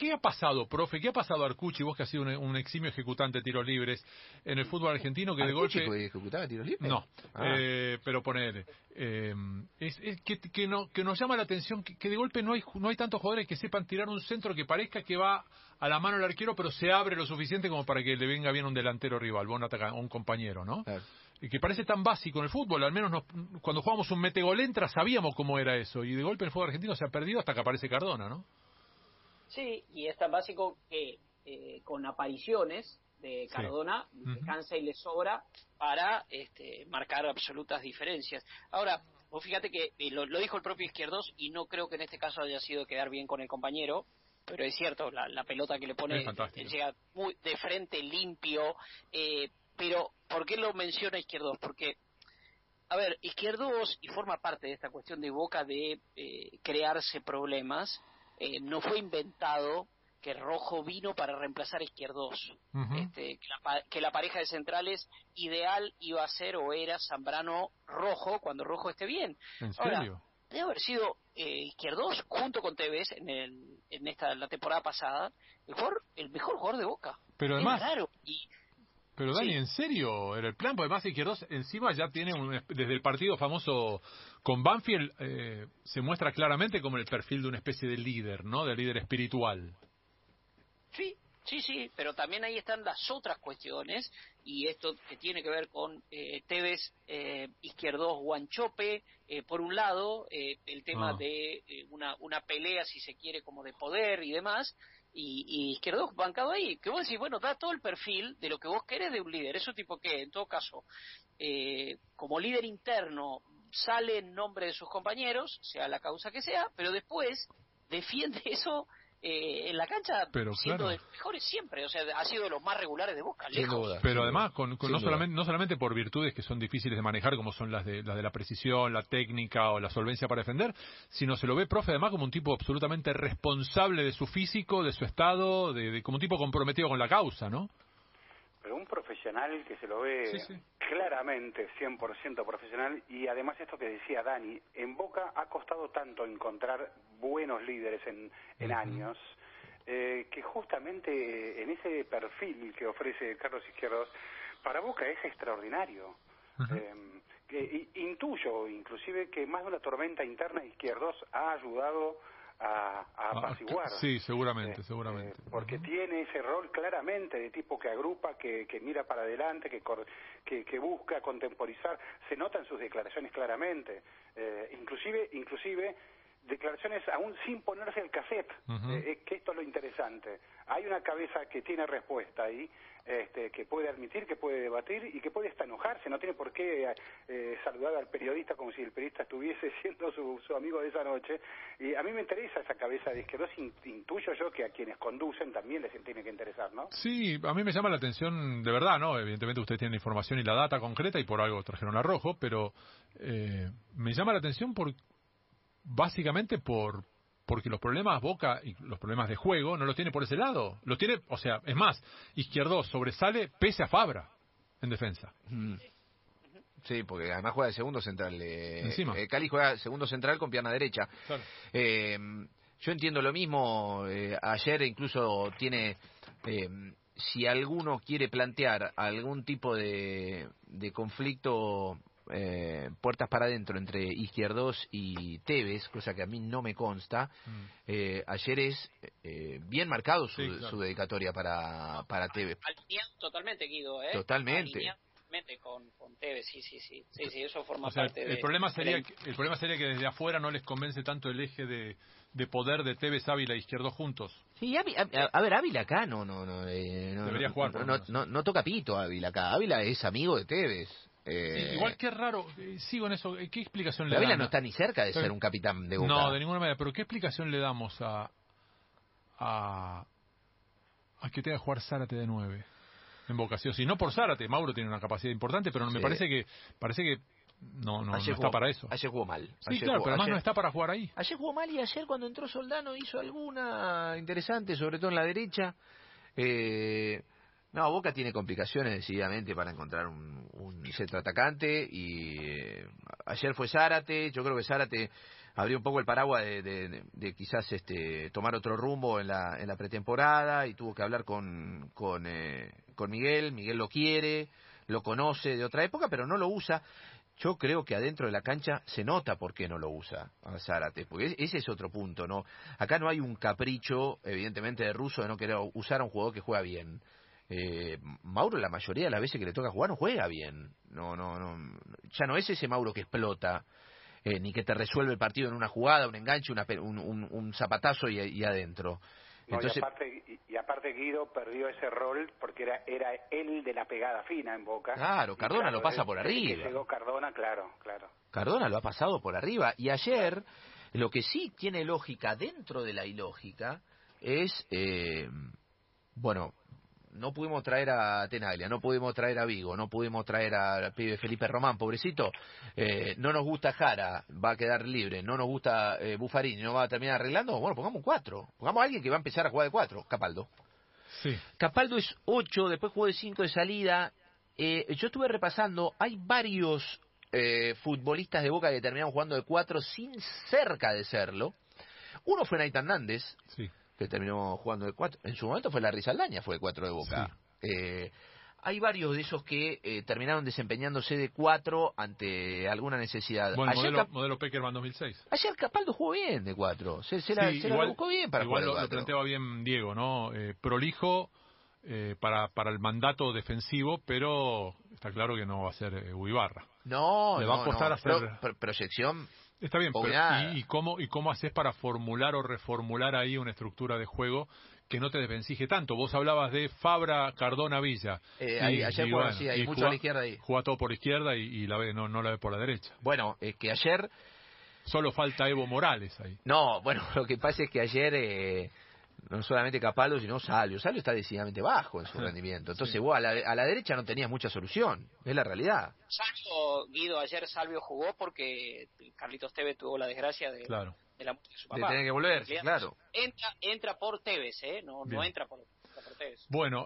¿qué ha pasado, profe? ¿Qué ha pasado Arcuchi, vos que has sido un, eximio ejecutante de tiros libres en el fútbol argentino que de golpe... ejecutaba tiros libres? No, ah. eh, pero poner... Eh, es, que, no, que nos llama la atención que, de golpe no hay, no hay tantos jugadores que sepan tirar un centro que parezca que va a la mano del arquero, pero se abre lo suficiente como para que le venga bien un delantero rival, o un compañero, ¿no? Y que parece tan básico en el fútbol, al menos cuando jugamos un metegolentra sabíamos cómo era eso, y de golpe el fútbol argentino se ha perdido hasta que aparece Cardona, ¿no? Sí, y es tan básico que eh, con apariciones de Cardona le cansa y le sobra para este, marcar absolutas diferencias. Ahora, vos fíjate que eh, lo, dijo el propio Izquierdos y no creo que en este caso haya sido quedar bien con el compañero, pero es cierto, la, pelota que le pone llega muy de frente, limpio, eh, pero ¿por qué lo menciona Izquierdos? Porque, a ver, Izquierdos, y forma parte de esta cuestión de Boca de eh, crearse problemas, eh, no fue inventado que Rojo vino para reemplazar a Izquierdos, este, que, la, pareja de centrales ideal iba a ser o era Zambrano Rojo cuando Rojo esté bien. ¿En serio? debe haber sido eh, Izquierdos junto con Tevez en, el, en esta la temporada pasada el, el mejor jugador de Boca. Pero además, y pero Dani, ¿en serio era el plan? Porque además Izquierdos encima ya tiene, un, desde el partido famoso con Banfield, eh, se muestra claramente como el perfil de una especie de líder, ¿no? De líder espiritual. Sí, sí, sí, pero también ahí están las otras cuestiones y esto que tiene que ver con eh, Tevez, eh, Izquierdos, Guanchope, eh, por un lado, eh, el tema ah. de una, una pelea, si se quiere, como de poder y demás, y, y Izquierdos bancado ahí, que vos decís, bueno, da todo el perfil de lo que vos querés de un líder, eso tipo que, en todo caso, eh, como líder interno sale en nombre de sus compañeros, sea la causa que sea, pero después defiende eso eh, en la cancha pero, siendo de los mejores siempre, o sea, ha sido de los más regulares de Boca, lejos. Pero además, con, no, solamente, no solamente por virtudes que son difíciles de manejar, como son las de, las de la precisión, la técnica o la solvencia para defender, sino se lo ve, profe, además como un tipo absolutamente responsable de su físico, de su estado, de, como un tipo comprometido con la causa, ¿no? Pero un profesional que se lo ve claramente 100% profesional y además esto que decía Dani, en Boca ha costado tanto encontrar buenos líderes en, en años eh, que justamente en ese perfil que ofrece Carlos Izquierdos, para Boca es extraordinario. Eh, que, intuyo inclusive que más de una tormenta interna Izquierdos ha ayudado a, a apaciguar. sí, seguramente, eh, seguramente. Eh, porque tiene ese rol claramente de tipo que agrupa, que, que mira para adelante, que, que, que, busca contemporizar. Se nota en sus declaraciones claramente. Eh, inclusive, inclusive declaraciones aún sin ponerse el cassette, que esto es lo interesante. Hay una cabeza que tiene respuesta ahí este, que puede admitir, que puede debatir y que puede hasta enojarse, no tiene por qué eh, saludar al periodista como si el periodista estuviese siendo su, amigo de esa noche. Y a mí me interesa esa cabeza de izquierdos, intuyo yo que a quienes conducen también les tiene que interesar, ¿no? Sí, a mí me llama la atención de verdad, ¿no? Evidentemente ustedes tienen la información y la data concreta y por algo trajeron a Rojo, pero eh, me llama la atención por básicamente por porque los problemas Boca y los problemas de juego no los tiene por ese lado. Los tiene, o sea, es más, Izquierdo sobresale pese a Fabra en defensa. Mm. Sí, porque además juega de segundo central. Eh, Encima. Eh, Cali juega segundo central con pierna derecha. Eh, yo entiendo lo mismo. Eh, ayer incluso tiene, si alguno quiere plantear algún tipo de, de conflicto eh, puertas para adentro entre Izquierdos y Tevez, cosa que a mí no me consta. Mm. Eh, ayer es eh, bien marcado su, dedicatoria para, para Tevez. totalmente, Guido. ¿eh? Totalmente. Con, con Tevez, sí, sí, sí, sí, sí eso forma parte el problema sería que, el problema sería que desde afuera no les convence tanto el eje de, de poder de Tevez, Ávila e Izquierdo juntos. Sí, a, ver, Ávila acá no no no, debería jugar. No, no, no, toca pito Ávila acá. Ávila es amigo de Tevez. Eh, igual que raro, eh, sigo en eso, ¿qué explicación le damos? no está ni cerca de ser un capitán de Boca. No, de ninguna manera, pero ¿qué explicación le damos a a, a que tenga que jugar Zárate de nueve en Boca? Si no por Zárate, Mauro tiene una capacidad importante, pero me parece que parece que no, no, está para eso. Ayer jugó mal. Sí, claro, pero además no está para jugar ahí. Ayer jugó mal y ayer cuando entró Soldano hizo alguna interesante, sobre todo en la derecha. Eh, no, Boca tiene complicaciones decididamente para encontrar un, un centro atacante y eh, ayer fue Zárate, yo creo que Zárate abrió un poco el paraguas de, quizás este, tomar otro rumbo en la, en la pretemporada y tuvo que hablar con, con, eh, con Miguel. Miguel lo quiere, lo conoce de otra época, pero no lo usa. Yo creo que adentro de la cancha se nota por qué no lo usa a Zárate, porque ese es otro punto, ¿no? Acá no hay un capricho, evidentemente, de ruso de no querer usar a un jugador que juega bien. Eh, Mauro la mayoría de las veces que le toca jugar no juega bien. No, no, no. Ya no es ese Mauro que explota, eh, ni que te resuelve el partido en una jugada, un enganche, un, zapatazo y, adentro. Entonces, y, aparte, y, aparte, Guido perdió ese rol porque era era él de la pegada fina en Boca. Claro, Cardona lo pasa por arriba. Llegó Cardona, claro, claro. Cardona lo ha pasado por arriba. Y ayer, lo que sí tiene lógica dentro de la ilógica es, eh, bueno, no pudimos traer a Tenaglia, no pudimos traer a Vigo, no pudimos traer a pibe Felipe Román, pobrecito, eh, no nos gusta Jara, va a quedar libre, no nos gusta eh, Buffarini, no va a terminar arreglando, bueno, pongamos cuatro, pongamos a alguien que va a empezar a jugar de cuatro, Capaldo. Sí. Capaldo es ocho, después jugó de cinco de salida, eh, yo estuve repasando, hay varios eh, futbolistas de Boca que terminaron jugando de cuatro sin cerca de serlo, uno fue Naitan Nández, sí que terminó jugando de cuatro. En su momento fue la Rizaldaña, fue de cuatro de Boca. Eh, hay varios de esos que eh, terminaron desempeñándose de cuatro ante alguna necesidad. Bueno, modelo, modelo Peckerman 2006. Ayer Capaldo jugó bien de cuatro. Se, la, buscó bien para igual jugar lo, planteaba bien Diego, ¿no? Eh, prolijo para, para el mandato defensivo, pero está claro que no va a ser Uibarra. No, Le va a costar hacer... proyección Está bien, pero ¿y, cómo, ¿y cómo haces para formular o reformular ahí una estructura de juego que no te desvencije tanto? Vos hablabas de Fabra, Cardona, Villa. Eh, ayer sí, hay mucho a la izquierda ahí. Juega todo por izquierda y, la ve, no, no la ve por la derecha. Bueno, es que ayer... Solo falta Evo Morales ahí. No, bueno, lo que pasa es que ayer... Eh, no solamente Capalo, sino Salio. Salio está decididamente bajo en su rendimiento. Entonces, vos a la, a la, derecha no tenías mucha solución. Es la realidad. Salvio, Guido, ayer Salvio jugó porque Carlitos Tevez tuvo la desgracia de, de, la, de su papá. De tener que volver, claro. Entra, entra por Tevez, ¿eh? No, no entra por, por Tevez. Bueno,